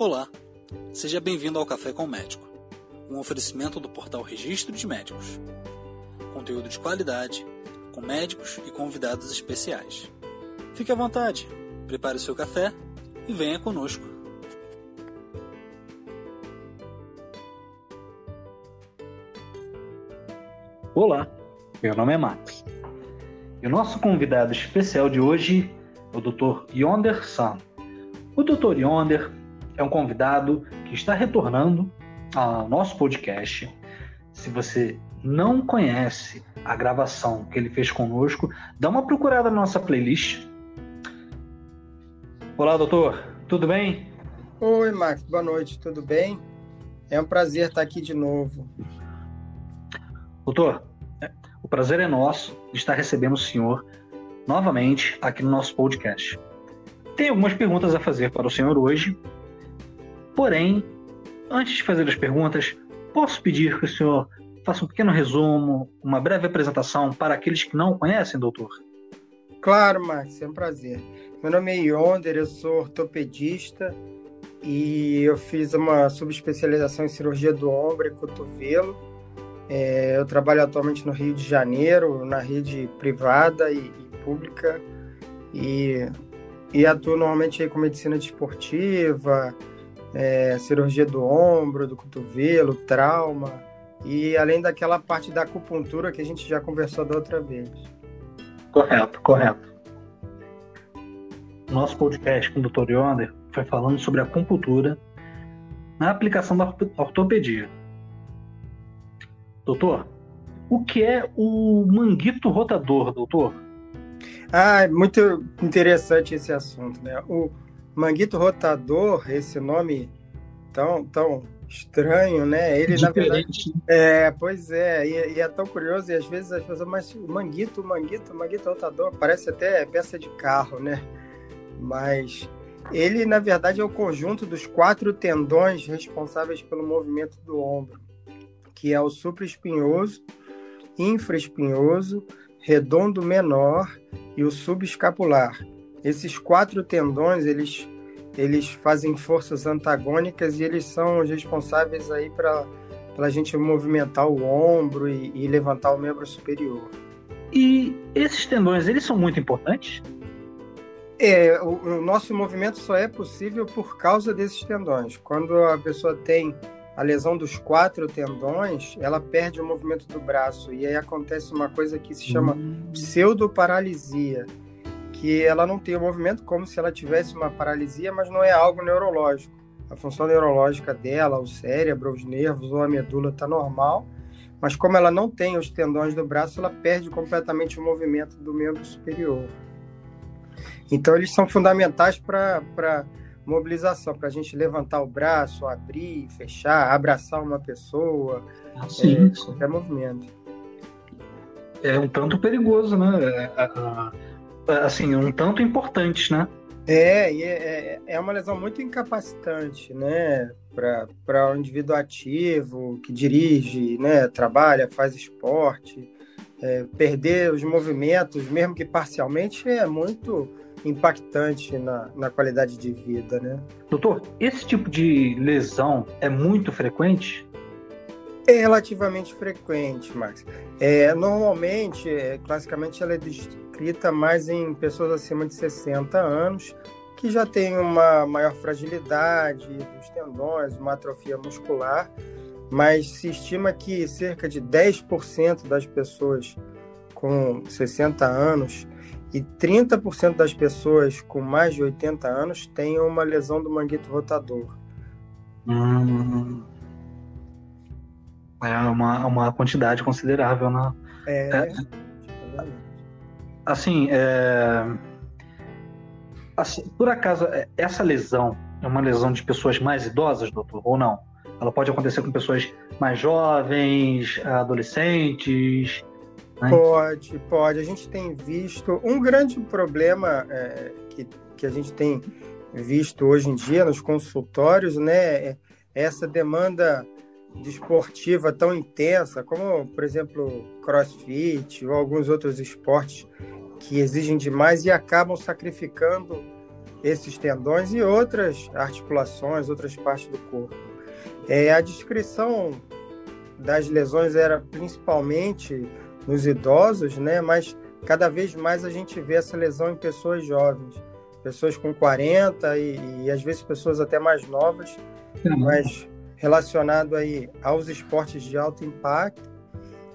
Olá, seja bem-vindo ao Café com o Médico, um oferecimento do portal Registro de Médicos. Conteúdo de qualidade, com médicos e convidados especiais. Fique à vontade, prepare o seu café e venha conosco. Olá, meu nome é Max. E o nosso convidado especial de hoje é o Dr. Yonder San. O Dr. Yonder é um convidado que está retornando ao nosso podcast. Se você não conhece a gravação que ele fez conosco, dá uma procurada na nossa playlist. Olá, doutor, tudo bem? Oi, Max, boa noite, tudo bem? É um prazer estar aqui de novo. Doutor, o prazer é nosso de estar recebendo o senhor novamente aqui no nosso podcast. Tenho algumas perguntas a fazer para o senhor hoje, porém, antes de fazer as perguntas, posso pedir que o senhor faça um pequeno resumo, uma breve apresentação para aqueles que não conhecem, doutor? Claro, Max, é um prazer. Meu nome é Yonder, eu sou ortopedista e eu fiz uma subespecialização em cirurgia do ombro e cotovelo é, eu trabalho atualmente no Rio de Janeiro, na rede privada e, e pública, e, e, atuo normalmente com medicina desportiva, é, cirurgia do ombro, do cotovelo, trauma, e além daquela parte da acupuntura que a gente já conversou da outra vez. Correto, correto. Nosso podcast com o Dr. Yonder foi falando sobre acupuntura na aplicação da ortopedia. Doutor, o que é o manguito rotador, doutor? Ah, é muito interessante esse assunto, né? O manguito rotador, esse nome tão, tão estranho, né? Ele, Diferente. na verdade. É, pois é, e, e, é tão curioso, e às vezes as pessoas, mas o manguito, manguito, manguito rotador, parece até peça de carro, né? Mas ele, na verdade, é o conjunto dos quatro tendões responsáveis pelo movimento do ombro que é o supraespinhoso, infraespinhoso, redondo menor e o subescapular. Esses quatro tendões, eles, eles fazem forças antagônicas e eles são os responsáveis aí para a gente movimentar o ombro e, e levantar o membro superior. E esses tendões, eles são muito importantes? É, o, o, nosso movimento só é possível por causa desses tendões. Quando a pessoa tem a lesão dos quatro tendões, ela perde o movimento do braço e aí acontece uma coisa que se chama hum. pseudoparalisia, que ela não tem o movimento como se ela tivesse uma paralisia, mas não é algo neurológico. A função neurológica dela, o cérebro, os nervos ou a medula está normal, mas como ela não tem os tendões do braço, ela perde completamente o movimento do membro superior. Então eles são fundamentais para mobilização, para a gente levantar o braço, abrir, fechar, abraçar uma pessoa, Sim, é, qualquer movimento. É um tanto perigoso, né? É, é, é, assim, um tanto importante, né? É, é, é uma lesão muito incapacitante, né? Para o um indivíduo ativo, que dirige, né? trabalha, faz esporte. É, perder os movimentos, mesmo que parcialmente, é muito impactante na, na qualidade de vida, né? Doutor, esse tipo de lesão é muito frequente? É relativamente frequente, Max. É, normalmente, é, classicamente, ela é descrita mais em pessoas acima de 60 anos, que já têm uma maior fragilidade dos tendões, uma atrofia muscular, mas se estima que cerca de 10% das pessoas com 60 anos e 30% das pessoas com mais de 80 anos têm uma lesão do manguito rotador. Hum, é uma, uma quantidade considerável, né? É. é assim, é, assim, por acaso, é, essa lesão é uma lesão de pessoas mais idosas, doutor, ou não? Ela pode acontecer com pessoas mais jovens, adolescentes, né? Pode, pode. A gente tem visto um grande problema é, que, que a gente tem visto hoje em dia nos consultórios, né? É essa demanda desportiva tão intensa, como, por exemplo, crossfit ou alguns outros esportes que exigem demais e acabam sacrificando esses tendões e outras articulações, outras partes do corpo. É, a descrição das lesões era principalmente nos idosos, né? Mas cada vez mais a gente vê essa lesão em pessoas jovens, pessoas com 40 e, e às vezes pessoas até mais novas, mas relacionado aí aos esportes de alto impacto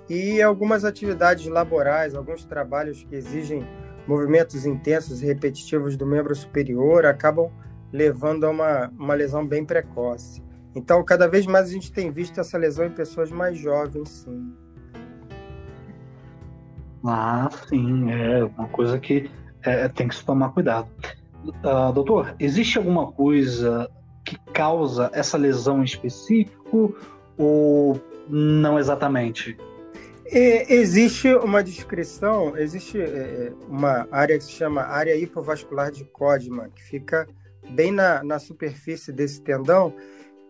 e algumas atividades laborais, alguns trabalhos que exigem movimentos intensos e repetitivos do membro superior acabam levando a uma, uma lesão bem precoce. Então, cada vez mais a gente tem visto essa lesão em pessoas mais jovens, sim. Ah, sim, é uma coisa que é, tem que se tomar cuidado. Uh, doutor, existe alguma coisa que causa essa lesão em específico ou não exatamente? É, existe uma descrição, existe é, uma área que se chama área hipovascular de Codman, que fica bem na, na superfície desse tendão,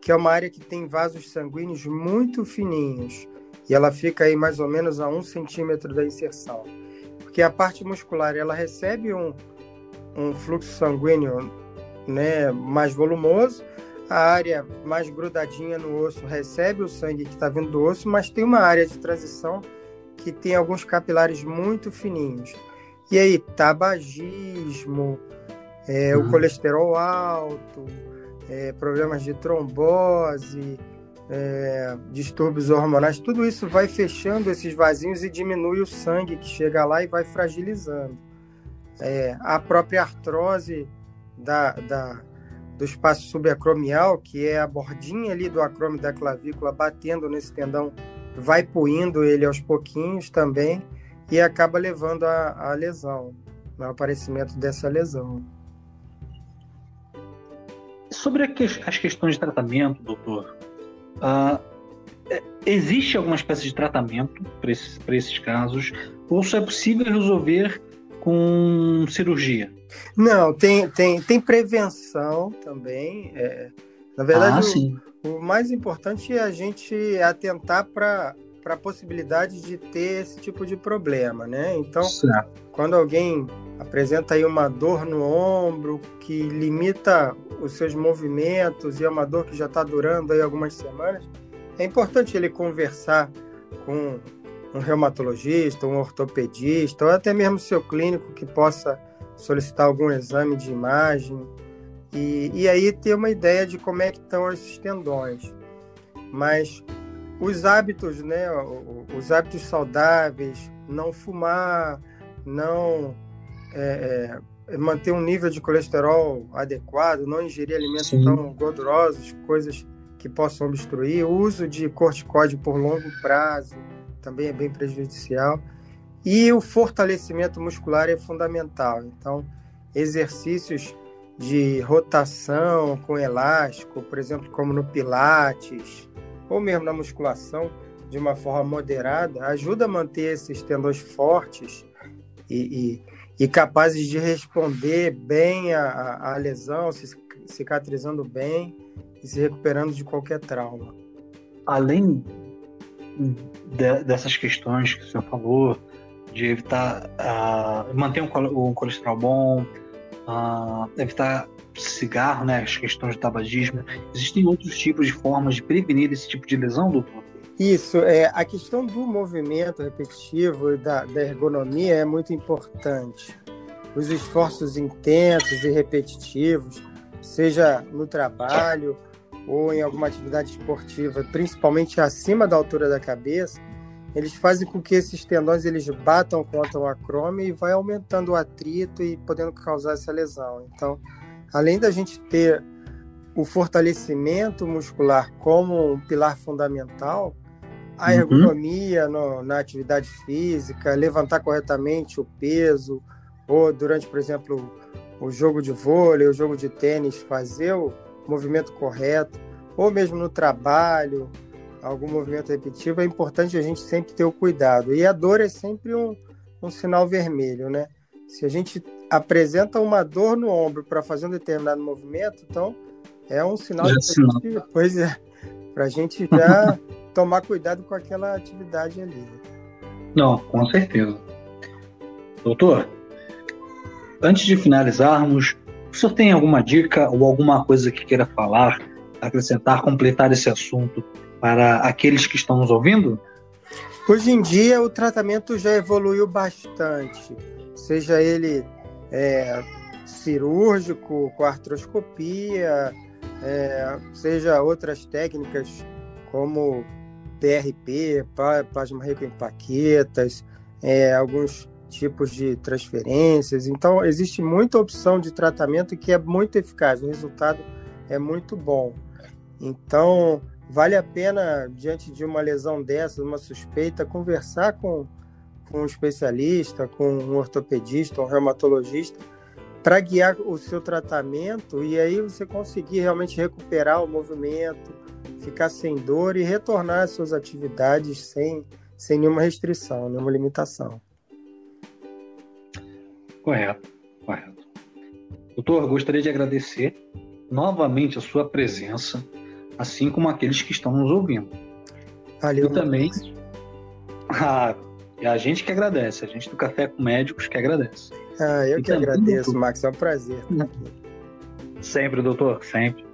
que é uma área que tem vasos sanguíneos muito fininhos e ela fica aí mais ou menos a um centímetro da inserção. Porque a parte muscular ela recebe um, um fluxo sanguíneo né, mais volumoso, a área mais grudadinha no osso recebe o sangue que está vindo do osso, mas tem uma área de transição que tem alguns capilares muito fininhos. E aí, tabagismo, é, uhum. o colesterol alto, é, problemas de trombose, é, distúrbios hormonais, tudo isso vai fechando esses vasinhos e diminui o sangue que chega lá e vai fragilizando. É, a própria artrose da, da, do espaço subacromial, que é a bordinha ali do acrome da clavícula batendo nesse tendão, vai puindo ele aos pouquinhos também e acaba levando a lesão, ao aparecimento dessa lesão. Sobre as questões de tratamento, doutor, uh, existe alguma espécie de tratamento para esses, esses casos? Ou só é possível resolver com cirurgia? Não, tem, tem, tem prevenção também. É, na verdade, ah, o, o, mais importante é a gente atentar para a possibilidade de ter esse tipo de problema, né? Então, certo. quando alguém apresenta aí uma dor no ombro que limita os seus movimentos e é uma dor que já está durando aí algumas semanas, é importante ele conversar com um reumatologista, um ortopedista ou até mesmo seu clínico que possa solicitar algum exame de imagem e, e aí ter uma ideia de como é que estão esses tendões. Mas os hábitos, né, os hábitos saudáveis, não fumar, não é, é, manter um nível de colesterol adequado, não ingerir alimentos Sim. tão gordurosos, coisas que possam obstruir, o uso de corticóide por longo prazo também é bem prejudicial. E o fortalecimento muscular é fundamental. Então, exercícios de rotação com elástico, por exemplo, como no Pilates, ou mesmo na musculação, de uma forma moderada, ajuda a manter esses tendões fortes e, e e capazes de responder bem à, lesão, se cicatrizando bem e se recuperando de qualquer trauma. Além de, dessas questões que o senhor falou, de evitar uh, manter um, um, colesterol bom, uh, evitar cigarro, né, as questões de tabagismo, existem outros tipos de formas de prevenir esse tipo de lesão, doutor? Isso, é, a questão do movimento repetitivo e da, da ergonomia é muito importante. Os esforços intensos e repetitivos, seja no trabalho ou em alguma atividade esportiva, principalmente acima da altura da cabeça, eles fazem com que esses tendões eles batam contra o acrome e vai aumentando o atrito e podendo causar essa lesão. Então, além da gente ter o fortalecimento muscular como um pilar fundamental, a uhum. ergonomia no, na atividade física, levantar corretamente o peso, ou durante, por exemplo, o jogo de vôlei, o jogo de tênis, fazer o movimento correto, ou mesmo no trabalho, algum movimento repetitivo, é importante a gente sempre ter o cuidado. E a dor é sempre um, um sinal vermelho, né? Se a gente apresenta uma dor no ombro para fazer um determinado movimento, então é um sinal de que, pois é, para a gente já tomar cuidado com aquela atividade ali. Não, com certeza. Doutor, antes de finalizarmos, O senhor tem alguma dica ou alguma coisa que queira falar, acrescentar, completar esse assunto para aqueles que estão nos ouvindo? Hoje em dia o tratamento já evoluiu bastante, seja ele é, cirúrgico, com artroscopia, é, seja outras técnicas como PRP, plasma rico em plaquetas, é, alguns tipos de transferências. Então, existe muita opção de tratamento que é muito eficaz, o resultado é muito bom. Então, vale a pena, diante de uma lesão dessa, uma suspeita, conversar com, com um especialista, com um ortopedista, um reumatologista, para guiar o seu tratamento e aí você conseguir realmente recuperar o movimento, ficar sem dor e retornar às suas atividades sem, sem nenhuma restrição, nenhuma limitação. Correto, correto. Doutor, gostaria de agradecer novamente a sua presença assim como aqueles que estão nos ouvindo. Valeu. E também a, a gente que agradece, a gente do Café com Médicos que agradece. Ah, eu e que agradeço, doutor. Max, é um prazer estar aqui. Sempre, doutor, sempre.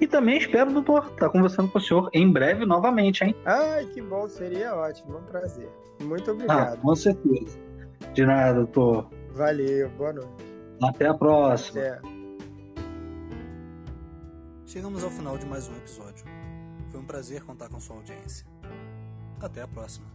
E também espero, doutor, estar conversando com o senhor em breve novamente, hein? Ai, que bom, seria ótimo, um prazer. Muito ah, obrigado. Ah, com certeza. De nada, doutor. Valeu, boa noite. Até a próxima. Até. Chegamos ao final de mais um episódio. Foi um prazer contar com sua audiência. Até a próxima.